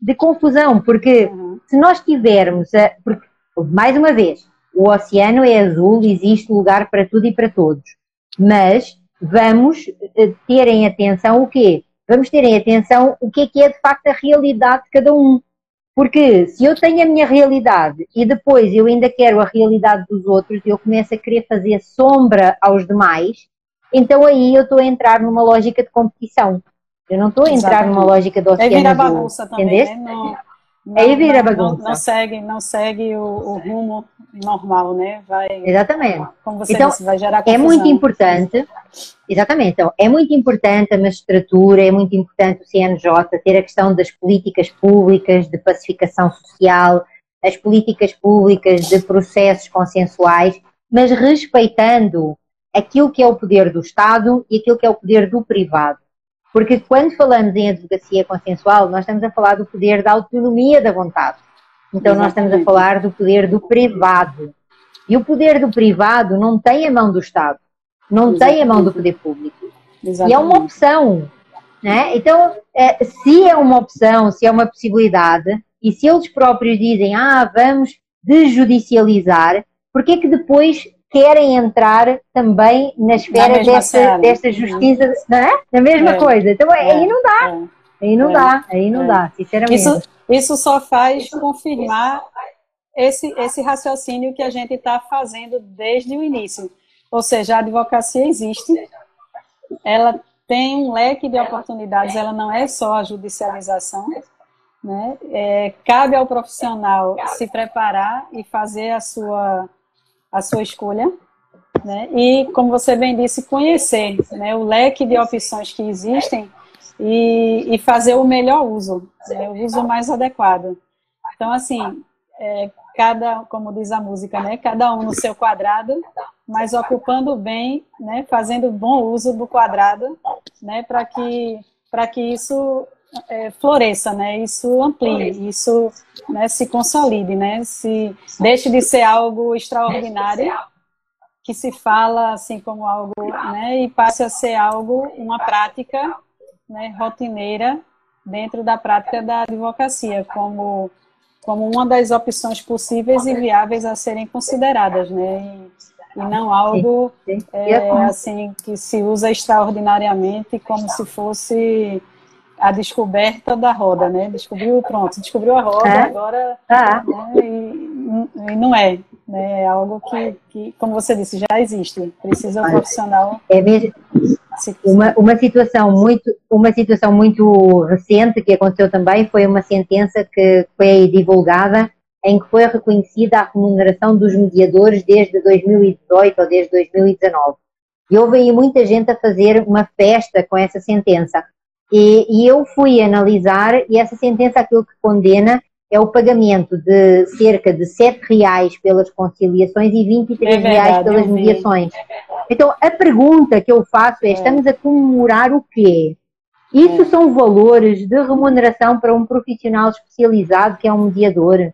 Speaker 1: De confusão, porque uhum. se nós tivermos, a, porque, mais uma vez, o oceano é azul, existe lugar para tudo e para todos, mas vamos eh, ter em atenção o quê? Vamos ter em atenção o que é que é de facto a realidade de cada um. Porque se eu tenho a minha realidade e depois eu ainda quero a realidade dos outros e eu começo a querer fazer sombra aos demais, então aí eu estou a entrar numa lógica de competição. Eu não estou a entrar Exatamente. numa lógica do oceano. É
Speaker 2: virar bagunça também, né? Não,
Speaker 1: não, aí vira bagunça.
Speaker 2: Não, não, segue, não segue o, o, rumo normal, né? Vai,
Speaker 1: Exatamente.
Speaker 2: Como você então, disse, vai gerar
Speaker 1: confusão. É muito importante, exatamente, então, é muito importante a magistratura, é muito importante o CNJ ter a questão das políticas públicas de pacificação social, as políticas públicas de processos consensuais, mas respeitando aquilo que é o poder do Estado e aquilo que é o poder do privado. Porque quando falamos em advocacia consensual, nós estamos a falar do poder da autonomia da vontade. Então Exatamente. nós estamos a falar do poder do privado. E o poder do privado não tem a mão do Estado, não Exatamente. tem a mão do poder público. Exatamente. E é uma opção. Né? Então, é, se é uma opção, se é uma possibilidade, e se eles próprios dizem, ah, vamos desjudicializar, por que que depois querem entrar também na esfera desta justiça, não é? Na mesma é. coisa. Então é, aí não dá. É. Aí não é. dá, aí não dá, sinceramente.
Speaker 2: Isso, isso só faz confirmar esse, esse raciocínio que a gente está fazendo desde o início. Ou seja, a advocacia existe, ela tem um leque de oportunidades, ela não é só a judicialização. Né? É, cabe ao profissional se preparar e fazer a sua a sua escolha, né? E, como você bem disse, conhecer né, o leque de opções que existem e, e fazer o melhor uso, né, o uso mais adequado. Então, assim, é, cada, como diz a música, né, cada um no seu quadrado, mas ocupando bem, né, fazendo bom uso do quadrado, né, para que para que isso é, floresça, né? Isso amplie, isso né, se consolide, né? Se deixe de ser algo extraordinário que se fala assim como algo, né? E passe a ser algo, uma prática, né? Rotineira dentro da prática da advocacia, como como uma das opções possíveis e viáveis a serem consideradas, né? E, e não algo é, assim que se usa extraordinariamente como se fosse a descoberta da roda, né? Descobriu, pronto, descobriu a roda, é? agora. Ah. Né? E, e, não é. Né? É algo que, que, como você disse, já existe. Precisa o profissional.
Speaker 1: É mesmo. Uma, uma, situação muito, uma situação muito recente que aconteceu também foi uma sentença que foi divulgada em que foi reconhecida a remuneração dos mediadores desde 2018 ou desde 2019. E houve aí muita gente a fazer uma festa com essa sentença. E, e, eu fui analisar e essa sentença aquilo que condena é o pagamento de cerca de 7 reais pelas conciliações e 23 é verdade, reais pelas mediações. Então a pergunta que eu faço é, é, estamos a comemorar o quê? Isso é. são valores de remuneração para um profissional especializado que é um mediador?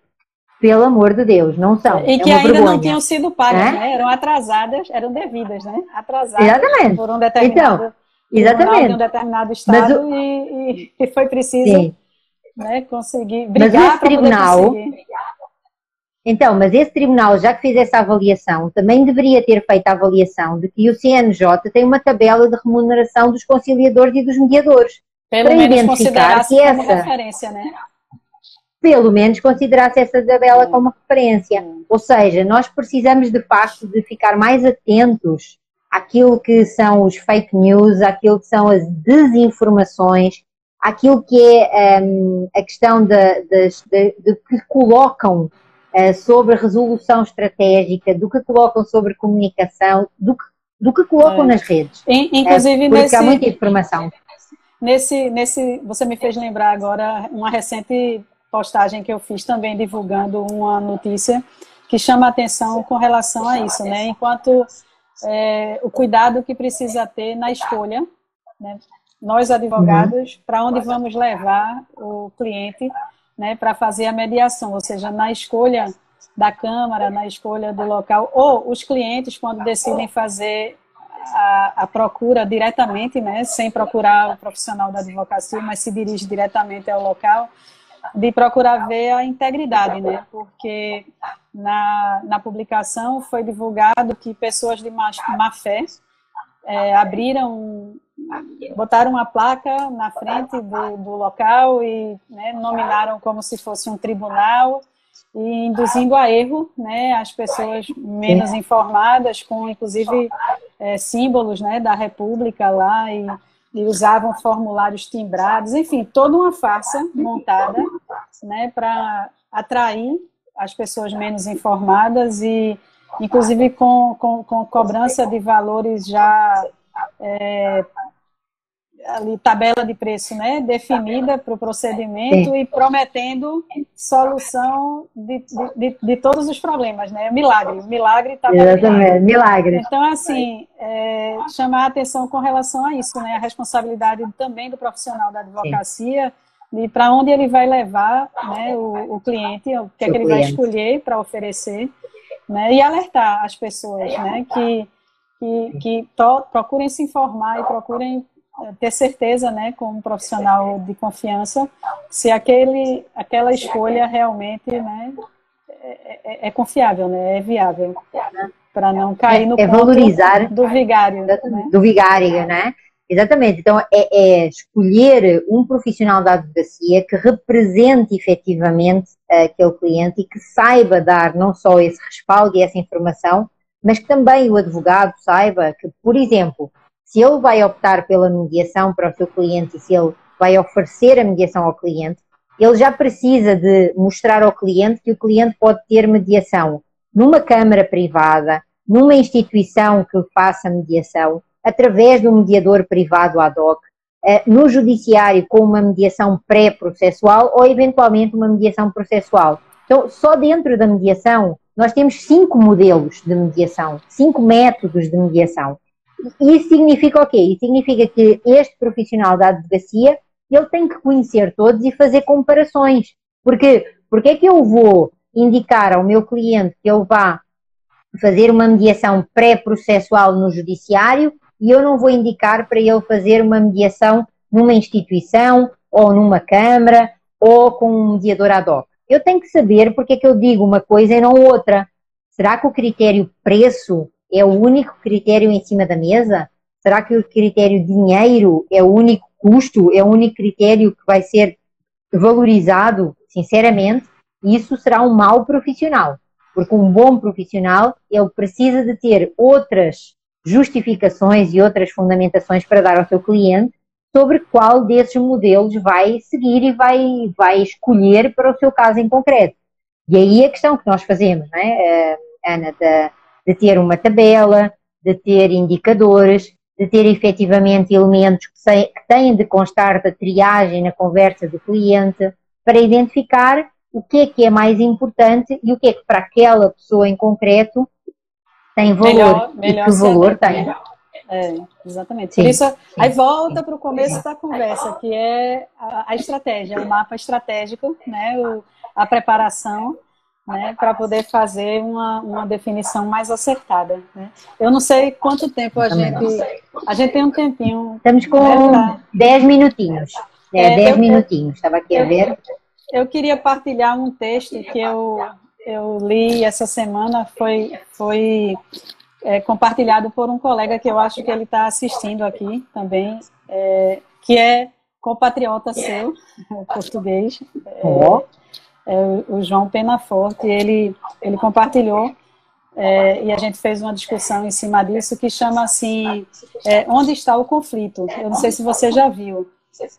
Speaker 1: Pelo amor de Deus, não são.
Speaker 2: E é que ainda vergonha. não tinham sido pagas, é? né? Eram atrasadas, eram devidas, né? Atrasadas
Speaker 1: Exatamente.
Speaker 2: por um determinado então,
Speaker 1: Exatamente.
Speaker 2: de um determinado estado o... e, e, foi preciso né, conseguir brigar para tribunal,
Speaker 1: Então, mas esse tribunal, já que fez essa avaliação, também deveria ter feito a avaliação de que o CNJ tem uma tabela de remuneração dos conciliadores e dos mediadores.
Speaker 2: Pelo para menos identificar que essa, referência, né?
Speaker 1: Pelo menos considerasse essa tabela hum. como referência. Ou seja, nós precisamos de facto de ficar mais atentos aquilo que são os fake news, aquilo que são as desinformações, aquilo que é um, a questão de, de, de, de que colocam uh, sobre resolução estratégica, do que colocam sobre comunicação, do que, do que colocam é. nas redes.
Speaker 2: Inclusive,
Speaker 1: uh, nesse, há muita informação.
Speaker 2: Nesse, nesse, você me fez lembrar agora uma recente postagem que eu fiz também divulgando uma notícia que chama a atenção com relação a isso, né? Enquanto é, o cuidado que precisa ter na escolha né, nós advogados, uhum. para onde vamos levar o cliente né, para fazer a mediação, ou seja, na escolha da Câmara, na escolha do local, ou os clientes, quando decidem fazer a, a, procura diretamente, né, sem procurar o profissional da advocacia, mas se dirige diretamente ao local, de procurar ver a integridade, né, porque na, na publicação foi divulgado que pessoas de má, má fé é, abriram, botaram uma placa na frente do, do local e né, nominaram como se fosse um tribunal e induzindo a erro né, as pessoas menos informadas, com inclusive é, símbolos né, da República lá e, e, usavam formulários timbrados, enfim, toda uma farsa montada né, para atrair as pessoas menos informadas e inclusive com, com, com cobrança de valores já é, ali tabela de preço, né, definida para o procedimento Sim. e prometendo solução de, de, de, todos os problemas, né, milagre, milagre está
Speaker 1: Exatamente, milagre.
Speaker 2: Então, assim, é, chamar a atenção com relação a isso, né, a responsabilidade também do profissional da advocacia Sim. E para onde ele vai levar, né, o, o cliente, o que é que ele vai escolher para oferecer, né, e alertar as pessoas, né, que que, que to, procurem se informar e procurem ter certeza, né, como profissional de confiança, se aquele, aquela escolha realmente, né, é, é, é confiável, né, é viável, para não cair no
Speaker 1: é, é valorizar
Speaker 2: do vigário, né?
Speaker 1: do vigário, né? Exatamente. Então é, é, escolher um profissional da advocacia que represente efetivamente aquele cliente e que saiba dar não só esse respaldo e essa informação, mas que também o advogado saiba que, por exemplo, se ele vai optar pela mediação para o seu cliente e se ele vai oferecer a mediação ao cliente, ele já precisa de mostrar ao cliente que o cliente pode ter mediação numa câmara privada, numa instituição que faça mediação, através de um mediador privado ad hoc, eh, no judiciário com uma mediação pré-processual ou eventualmente uma mediação processual. Então, só dentro da mediação, nós temos cinco modelos de mediação, cinco métodos de mediação. Isso significa o quê? Isso significa que este profissional da advocacia ele tem que conhecer todos e fazer comparações. Porque, porque é que eu vou indicar ao meu cliente que ele vá fazer uma mediação pré-processual no judiciário e eu não vou indicar para ele fazer uma mediação numa instituição ou numa câmara ou com um mediador ad hoc. Eu tenho que saber porque é que eu digo uma coisa e não outra. Será que o critério preço é o único critério em cima da mesa? Será que o critério dinheiro é o único custo, é o único critério que vai ser valorizado? Sinceramente, isso será um mau profissional. Porque um bom profissional, ele precisa de ter outras justificações e outras fundamentações para dar ao seu cliente sobre qual desses modelos vai seguir e vai, vai escolher para o seu caso em concreto. E aí a questão que nós fazemos, não é, eh, Ana, da, de ter uma tabela, de ter indicadores, de ter efetivamente elementos que, têm de constar da triagem na conversa do cliente, para identificar o que é que é mais importante e o que é que para aquela pessoa em concreto tem valor melhor, melhor que valor tem.
Speaker 2: É, exatamente. Sim, Por isso, sim, aí volta para o começo da conversa, que é a, a, estratégia, o mapa estratégico, né, o, a preparação né, para poder fazer uma, uma definição mais acertada. Né? Eu não sei quanto tempo a gente. A gente tem um tempinho.
Speaker 1: Estamos com né, 10 minutinhos. É, 10 é, minutinhos, estava aqui eu, a ver.
Speaker 2: Eu queria partilhar um texto que eu, eu li essa semana, foi, foi é, compartilhado por um colega que eu acho que ele está assistindo aqui também, é, que é compatriota seu, português. Oh é, o João Penaforte, ele, ele compartilhou é, e a gente fez uma discussão em cima disso que chama assim, é, onde está o conflito? Eu não sei se você já viu,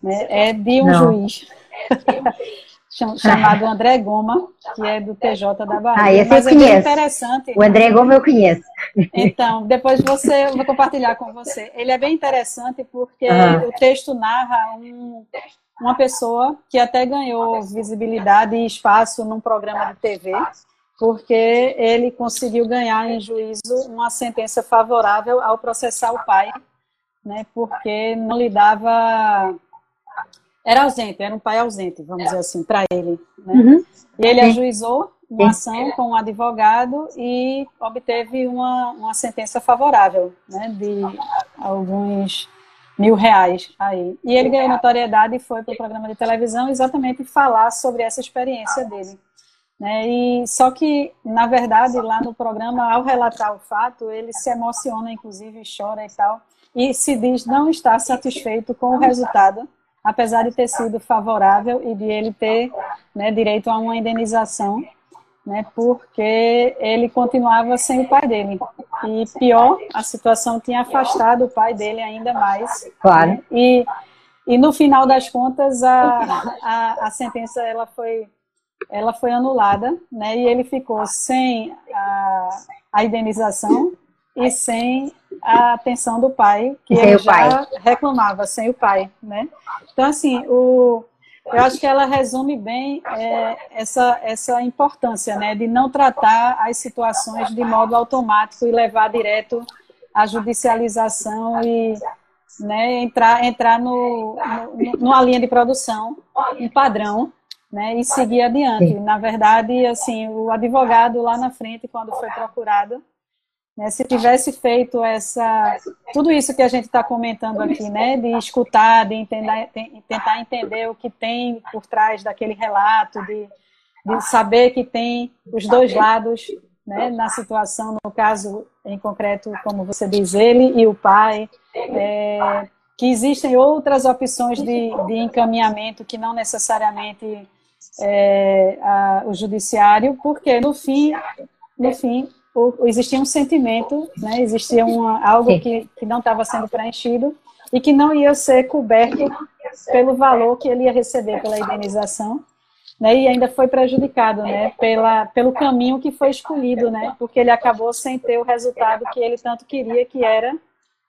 Speaker 2: né? é de um não. juiz chamado André Goma, que é do TJ da Bahia.
Speaker 1: Ah, esse Mas eu é conheço. interessante. O André Goma eu conheço.
Speaker 2: Então, depois você, eu vou compartilhar com você. Ele é bem interessante porque uhum. o texto narra um, uma pessoa que até ganhou visibilidade e espaço num programa de TV, porque ele conseguiu ganhar em juízo uma sentença favorável ao processar o pai né, porque não lhe dava. Era ausente, era um pai ausente, vamos dizer assim, para ele. Né? Uhum. E ele ajuizou uma ação com um advogado e obteve uma, uma sentença favorável, né, de alguns mil reais aí. E ele ganhou notoriedade e foi para o programa de televisão exatamente falar sobre essa experiência dele. Né? E só que, na verdade, lá no programa, ao relatar o fato, ele se emociona, inclusive chora e tal, e se diz não estar satisfeito com o resultado, apesar de ter sido favorável e de ele ter né, direito a uma indenização, né, porque ele continuava sem o pai dele. E pior, a situação tinha afastado o pai dele ainda mais.
Speaker 1: Claro. Né?
Speaker 2: E, e no final das contas, a, a, a sentença ela foi ela foi anulada, né? E ele ficou sem a, a indenização e sem a atenção do pai, que sem ele já pai. reclamava, sem o pai, né? Então, assim, o, eu acho que ela resume bem é, essa, essa importância, né? De não tratar as situações de modo automático e levar direto à judicialização e né, entrar, entrar no, no, numa linha de produção, um padrão, né, e seguir adiante. Sim. Na verdade, assim, o advogado lá na frente, quando foi procurado, né, se tivesse feito essa tudo isso que a gente está comentando aqui, né, de escutar, de entender, tentar entender o que tem por trás daquele relato, de, de saber que tem os dois lados né, na situação, no caso em concreto, como você diz, ele e o pai, é, que existem outras opções de, de encaminhamento que não necessariamente é, a, o judiciário, porque no fim, no fim o, existia um sentimento, né, existia uma, algo que, que não estava sendo preenchido e que não ia ser coberto pelo valor que ele ia receber pela indenização, né, e ainda foi prejudicado, né, pela, pelo caminho que foi escolhido, né, porque ele acabou sem ter o resultado que ele tanto queria, que era,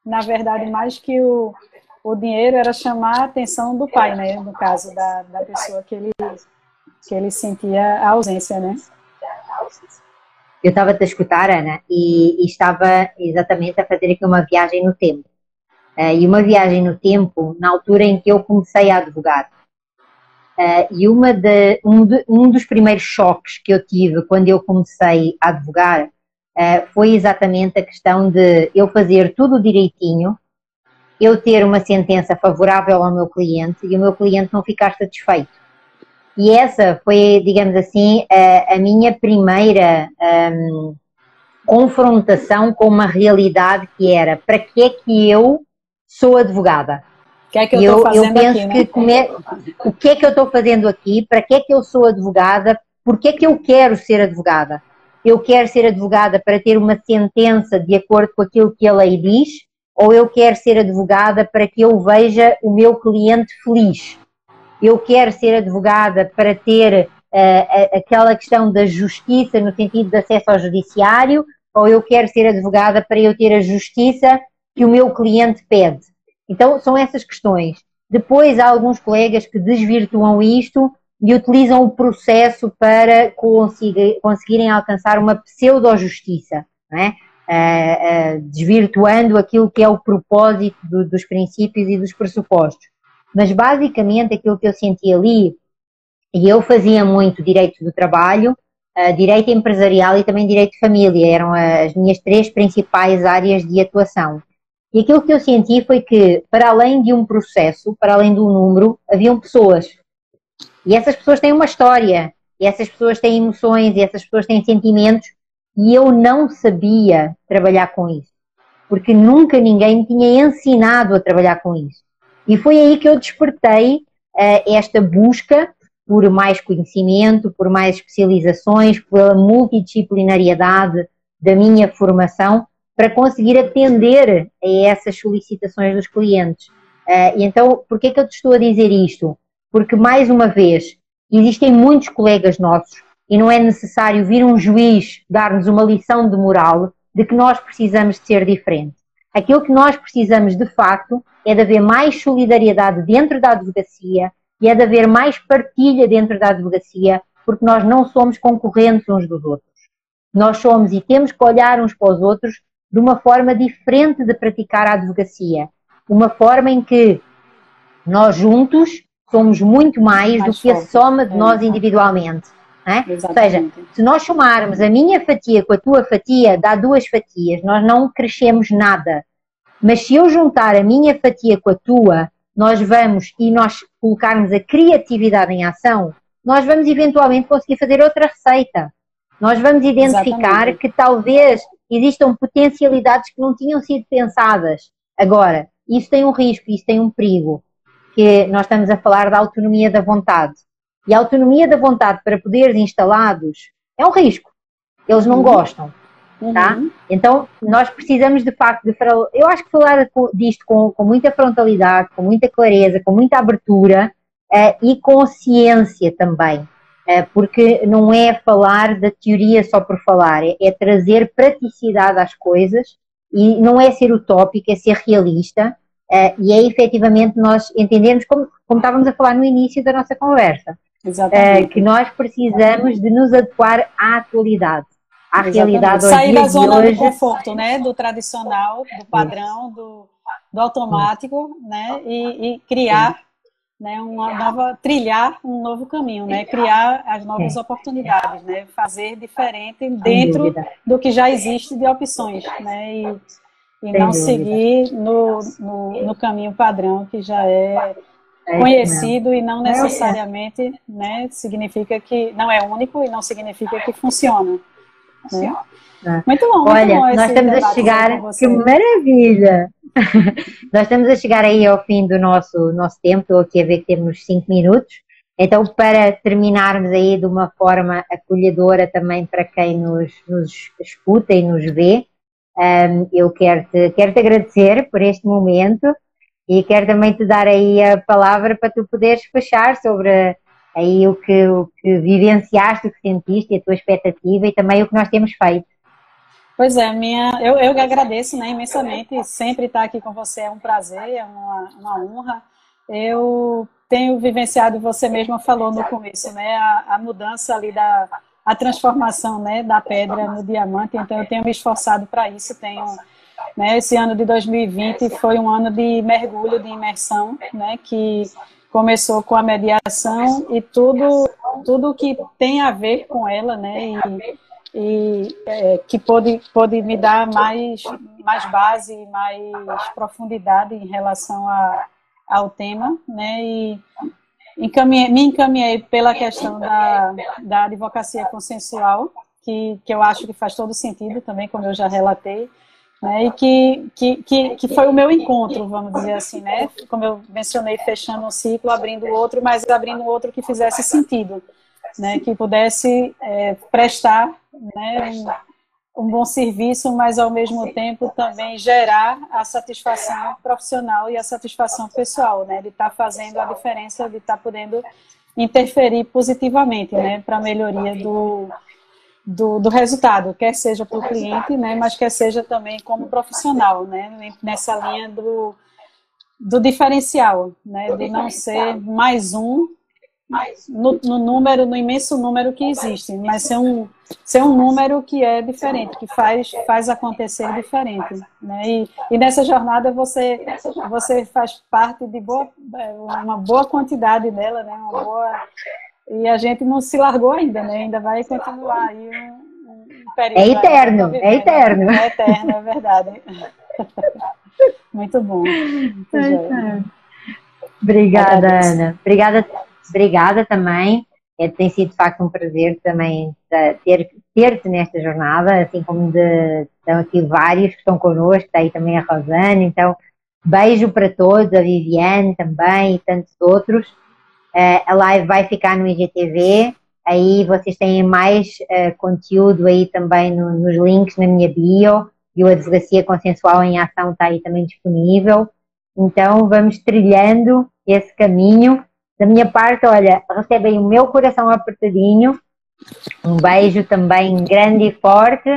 Speaker 2: na verdade, mais que o, o dinheiro, era chamar a atenção do pai, né, no caso da, da pessoa que ele que ele sentia a ausência, né?
Speaker 1: Eu estava a escutar, Ana, e, e, estava exatamente a fazer aqui uma viagem no tempo. Uh, e uma viagem no tempo na altura em que eu comecei a advogar. Uh, e uma de, um, de, um, dos primeiros choques que eu tive quando eu comecei a advogar uh, foi exatamente a questão de eu fazer tudo direitinho, eu ter uma sentença favorável ao meu cliente e o meu cliente não ficar satisfeito. E essa foi, digamos assim, a, a minha primeira um, confrontação com uma realidade que era para que é que eu sou advogada?
Speaker 2: O que é que eu, estou fazendo
Speaker 1: eu penso aqui, né? que o que é que eu estou fazendo aqui? Para que é que eu sou advogada? Por que é que eu quero ser advogada? Eu quero ser advogada para ter uma sentença de acordo com aquilo que a lei diz? Ou eu quero ser advogada para que eu veja o meu cliente feliz? Eu quero ser advogada para ter uh, aquela questão da justiça no sentido de acesso ao judiciário, ou eu quero ser advogada para eu ter a justiça que o meu cliente pede. Então, são essas questões. Depois, há alguns colegas que desvirtuam isto e utilizam o processo para conseguir, conseguirem alcançar uma pseudo-justiça, é? uh, uh, desvirtuando aquilo que é o propósito do, dos princípios e dos pressupostos. Mas basicamente aquilo que eu senti ali, e eu fazia muito direito do trabalho, uh, direito empresarial e também direito de família, eram as minhas três principais áreas de atuação. E aquilo que eu senti foi que, para além de um processo, para além um número, haviam pessoas. E essas pessoas têm uma história, e essas pessoas têm emoções, e essas pessoas têm sentimentos, e eu não sabia trabalhar com isso. Porque nunca ninguém me tinha ensinado a trabalhar com isso. E foi aí que eu despertei uh, esta busca por mais conhecimento, por mais especializações, pela multidisciplinariedade da minha formação, para conseguir atender a essas solicitações dos clientes. Uh, então, por que é que eu te estou a dizer isto? Porque, mais uma vez, existem muitos colegas nossos e não é necessário vir um juiz dar-nos uma lição de moral de que nós precisamos de ser diferentes. Aquilo que nós precisamos de facto é de haver mais solidariedade dentro da advocacia e é de haver mais partilha dentro da advocacia, porque nós não somos concorrentes uns dos outros. Nós somos e temos que olhar uns para os outros de uma forma diferente de praticar a advocacia. uma forma em que nós juntos somos muito mais, mais do que a soma de é. nós individualmente. É? Ou seja, se nós somarmos a minha fatia com a tua fatia, dá duas fatias, nós não crescemos nada. Mas se eu juntar a minha fatia com a tua, nós vamos e nós colocarmos a criatividade em ação, nós vamos eventualmente conseguir fazer outra receita. Nós vamos identificar Exatamente. que talvez existam potencialidades que não tinham sido pensadas. Agora, isso tem um risco, isso tem um perigo, que nós estamos a falar da autonomia da vontade. E a autonomia da vontade para poderes instalados é um risco. Eles não uhum. gostam. Tá? Uhum. Então, nós precisamos de facto de Eu acho que falar disto com, com muita frontalidade, com muita clareza, com muita abertura uh, e consciência também. Uh, porque não é falar da teoria só por falar, é, é trazer praticidade às coisas e não é ser utópico, é ser realista uh, e é efetivamente nós entendermos, como, como estávamos a falar no início da nossa conversa, uh, que nós precisamos de nos adequar à atualidade, à Exatamente. realidade
Speaker 2: hoje. Sair da zona hoje. do conforto, né? do tradicional, do padrão, do, do automático, né? e, e criar né, uma nova trilhar um novo caminho, né, criar as novas oportunidades, né, fazer diferente dentro do que já existe de opções, né, e, e não seguir no, no, no, caminho padrão que já é, é conhecido e não necessariamente, né, significa que não é único e não significa que funciona. Né?
Speaker 1: É. Muito bom. Olha, muito bom nós estamos a chegar. Que maravilha! nós estamos a chegar aí ao fim do nosso, nosso tempo. Estou aqui a ver que temos cinco minutos. Então, para terminarmos aí de uma forma acolhedora também para quem nos, nos escuta e nos vê, um, eu quero te, quero te agradecer por este momento e quero também te dar aí a palavra para tu poderes fechar sobre aí o que, o que vivenciaste, o que sentiste, a tua expectativa e também o que nós temos feito.
Speaker 2: Pois é, minha, eu, eu agradeço né, imensamente, sempre estar aqui com você é um prazer, é uma, uma honra. Eu tenho vivenciado, você mesma falou no começo, né, a, a mudança ali da a transformação né, da pedra no diamante, então eu tenho me esforçado para isso, tenho né, esse ano de 2020 foi um ano de mergulho, de imersão, né, que começou com a mediação e tudo tudo que tem a ver com ela, né, e, e é, que pode, pode me dar mais, mais base, mais profundidade em relação a, ao tema, né? E encaminhei, me encaminhei pela questão da, da advocacia consensual, que, que eu acho que faz todo sentido também, como eu já relatei, né? E que, que, que, que foi o meu encontro, vamos dizer assim, né? Como eu mencionei, fechando um ciclo, abrindo outro, mas abrindo outro que fizesse sentido né, que pudesse é, prestar né, um, um, bom serviço, mas ao mesmo tempo também gerar a satisfação profissional e a satisfação pessoal, né, de estar tá fazendo a diferença, de estar tá podendo interferir positivamente né, para a melhoria do, do, do, resultado, quer seja para o cliente, né, mas quer seja também como profissional, né, nessa linha do, do diferencial, né, de não ser mais um no, no, número, no imenso número que existe, mas ser um, ser um número que é diferente, que faz, faz acontecer diferente. Né? E, e nessa jornada você, você faz parte de boa, é, uma boa quantidade dela, né? uma boa, e a gente não se largou ainda, né? ainda vai continuar aí um, um
Speaker 1: período. É eterno, é eterno.
Speaker 2: Né? É eterno, é verdade. Muito bom. Muito
Speaker 1: é Obrigada, Ana. Obrigada obrigada também. É, tem sido de facto um prazer também ter, ter-te nesta jornada, assim como de, estão aqui vários que estão connosco, está aí também a Rosana, então beijo para todos, a Viviane também e tantos outros. Uh, a live vai ficar no IGTV, aí vocês têm mais uh, conteúdo aí também no, nos links na minha bio e o Advocacia Consensual em Ação está aí também disponível. Então vamos trilhando esse caminho da minha parte, olha, recebem o meu coração apertadinho. Um beijo também grande e forte.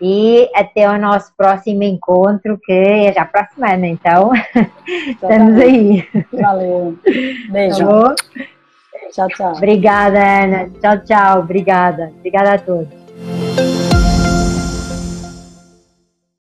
Speaker 1: E até o nosso próximo encontro, que é já para a semana, então. Estamos aí.
Speaker 2: Valeu. Beijo. Tá tchau, tchau.
Speaker 1: Obrigada, Ana. Tchau, tchau. Obrigada. Obrigada a todos.